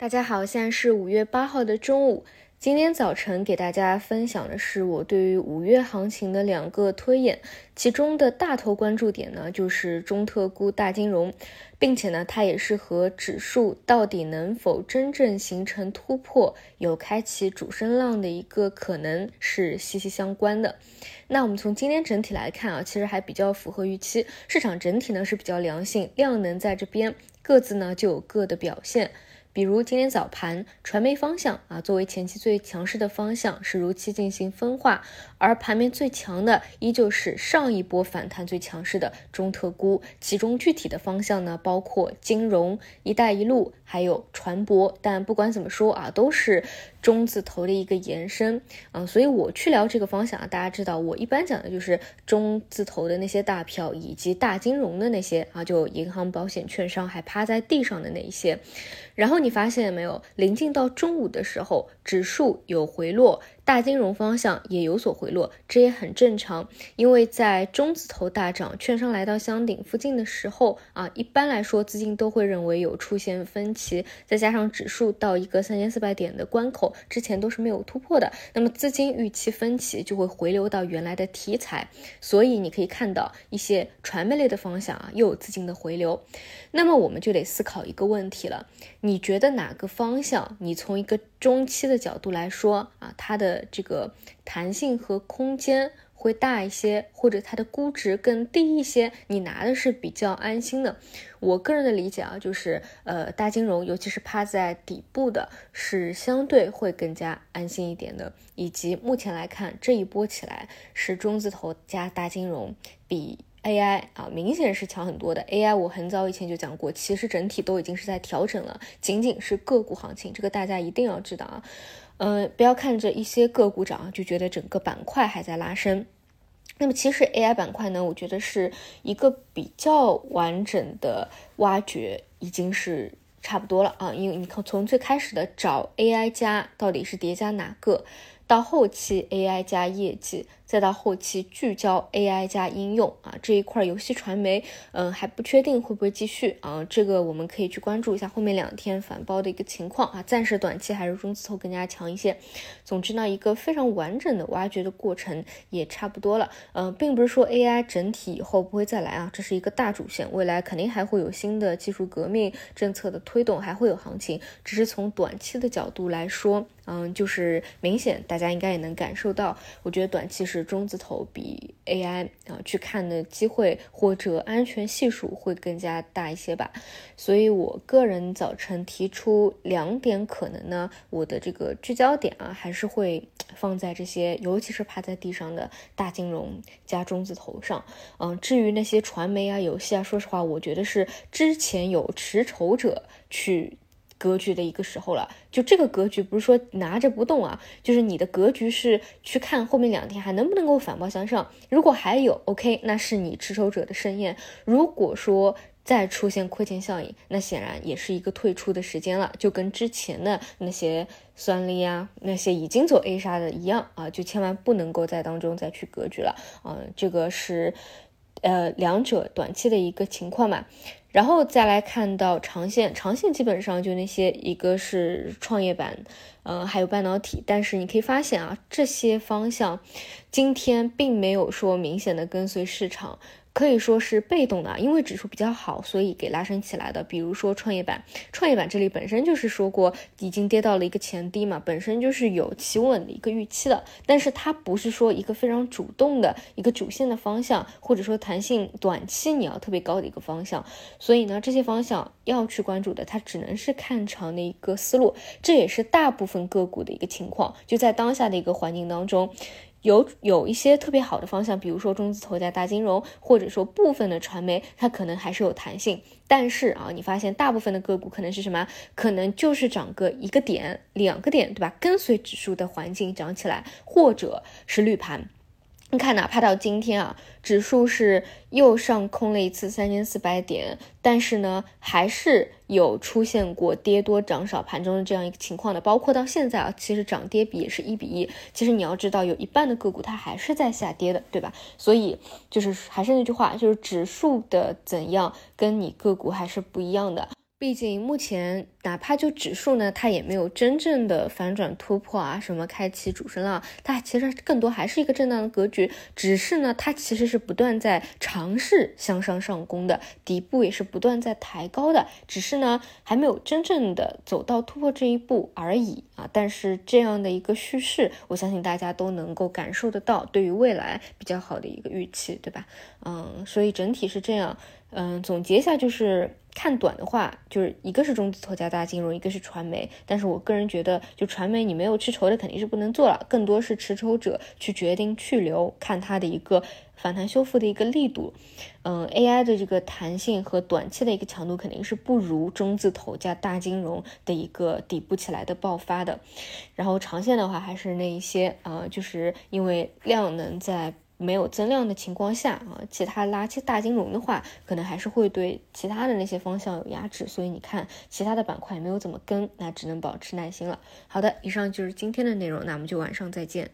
大家好，现在是五月八号的中午。今天早晨给大家分享的是我对于五月行情的两个推演，其中的大头关注点呢就是中特估大金融，并且呢它也是和指数到底能否真正形成突破，有开启主升浪的一个可能是息息相关的。那我们从今天整体来看啊，其实还比较符合预期，市场整体呢是比较良性，量能在这边，各自呢就有各的表现。比如今天早盘，传媒方向啊，作为前期最强势的方向，是如期进行分化，而盘面最强的依旧是上一波反弹最强势的中特估，其中具体的方向呢，包括金融、一带一路，还有船舶。但不管怎么说啊，都是中字头的一个延伸啊，所以我去聊这个方向啊，大家知道，我一般讲的就是中字头的那些大票以及大金融的那些啊，就银行、保险、券商还趴在地上的那一些，然后。你发现没有？临近到中午的时候，指数有回落，大金融方向也有所回落，这也很正常。因为在中字头大涨，券商来到箱顶附近的时候啊，一般来说资金都会认为有出现分歧，再加上指数到一个三千四百点的关口之前都是没有突破的，那么资金预期分歧就会回流到原来的题材，所以你可以看到一些传媒类的方向啊，又有资金的回流。那么我们就得思考一个问题了，你。觉得哪个方向？你从一个中期的角度来说啊，它的这个弹性和空间会大一些，或者它的估值更低一些，你拿的是比较安心的。我个人的理解啊，就是呃，大金融，尤其是趴在底部的，是相对会更加安心一点的。以及目前来看，这一波起来是中字头加大金融比。AI 啊，明显是强很多的。AI 我很早以前就讲过，其实整体都已经是在调整了，仅仅是个股行情，这个大家一定要知道啊。嗯，不要看着一些个股涨就觉得整个板块还在拉升。那么其实 AI 板块呢，我觉得是一个比较完整的挖掘，已经是差不多了啊。因为你看，从最开始的找 AI 加到底是叠加哪个，到后期 AI 加业绩。再到后期聚焦 AI 加应用啊这一块，游戏传媒嗯还不确定会不会继续啊，这个我们可以去关注一下后面两天反包的一个情况啊，暂时短期还是中字头更加强一些。总之呢，一个非常完整的挖掘的过程也差不多了。嗯，并不是说 AI 整体以后不会再来啊，这是一个大主线，未来肯定还会有新的技术革命政策的推动，还会有行情。只是从短期的角度来说，嗯，就是明显大家应该也能感受到，我觉得短期是。中字头比 AI 啊去看的机会或者安全系数会更加大一些吧，所以我个人早晨提出两点可能呢，我的这个聚焦点啊还是会放在这些，尤其是趴在地上的大金融加中字头上。嗯，至于那些传媒啊、游戏啊，说实话，我觉得是之前有持筹者去。格局的一个时候了，就这个格局不是说拿着不动啊，就是你的格局是去看后面两天还能不能够反包向上。如果还有 OK，那是你持守者的盛宴。如果说再出现亏钱效应，那显然也是一个退出的时间了，就跟之前的那些算力啊，那些已经走 A 杀的一样啊，就千万不能够在当中再去格局了啊。这个是呃两者短期的一个情况嘛。然后再来看到长线，长线基本上就那些，一个是创业板，嗯，还有半导体。但是你可以发现啊，这些方向今天并没有说明显的跟随市场。可以说是被动的，因为指数比较好，所以给拉升起来的。比如说创业板，创业板这里本身就是说过已经跌到了一个前低嘛，本身就是有企稳的一个预期的。但是它不是说一个非常主动的一个主线的方向，或者说弹性短期你要特别高的一个方向。所以呢，这些方向要去关注的，它只能是看长的一个思路。这也是大部分个股的一个情况，就在当下的一个环境当中。有有一些特别好的方向，比如说中字头加大金融，或者说部分的传媒，它可能还是有弹性。但是啊，你发现大部分的个股可能是什么？可能就是涨个一个点、两个点，对吧？跟随指数的环境涨起来，或者是绿盘。你看，哪怕到今天啊，指数是又上空了一次三千四百点，但是呢，还是有出现过跌多涨少盘中的这样一个情况的。包括到现在啊，其实涨跌比也是一比一。其实你要知道，有一半的个股它还是在下跌的，对吧？所以就是还是那句话，就是指数的怎样跟你个股还是不一样的。毕竟目前哪怕就指数呢，它也没有真正的反转突破啊，什么开启主升浪，它其实更多还是一个震荡的格局。只是呢，它其实是不断在尝试向上上攻的，底部也是不断在抬高的，只是呢还没有真正的走到突破这一步而已啊。但是这样的一个叙事，我相信大家都能够感受得到，对于未来比较好的一个预期，对吧？嗯，所以整体是这样。嗯，总结一下就是看短的话，就是一个是中字头加大金融，一个是传媒。但是我个人觉得，就传媒你没有吃筹的肯定是不能做了，更多是持筹者去决定去留，看它的一个反弹修复的一个力度。嗯，AI 的这个弹性和短期的一个强度肯定是不如中字头加大金融的一个底部起来的爆发的。然后长线的话，还是那一些呃，就是因为量能在。没有增量的情况下啊，其他垃圾大金融的话，可能还是会对其他的那些方向有压制，所以你看其他的板块没有怎么跟，那只能保持耐心了。好的，以上就是今天的内容，那我们就晚上再见。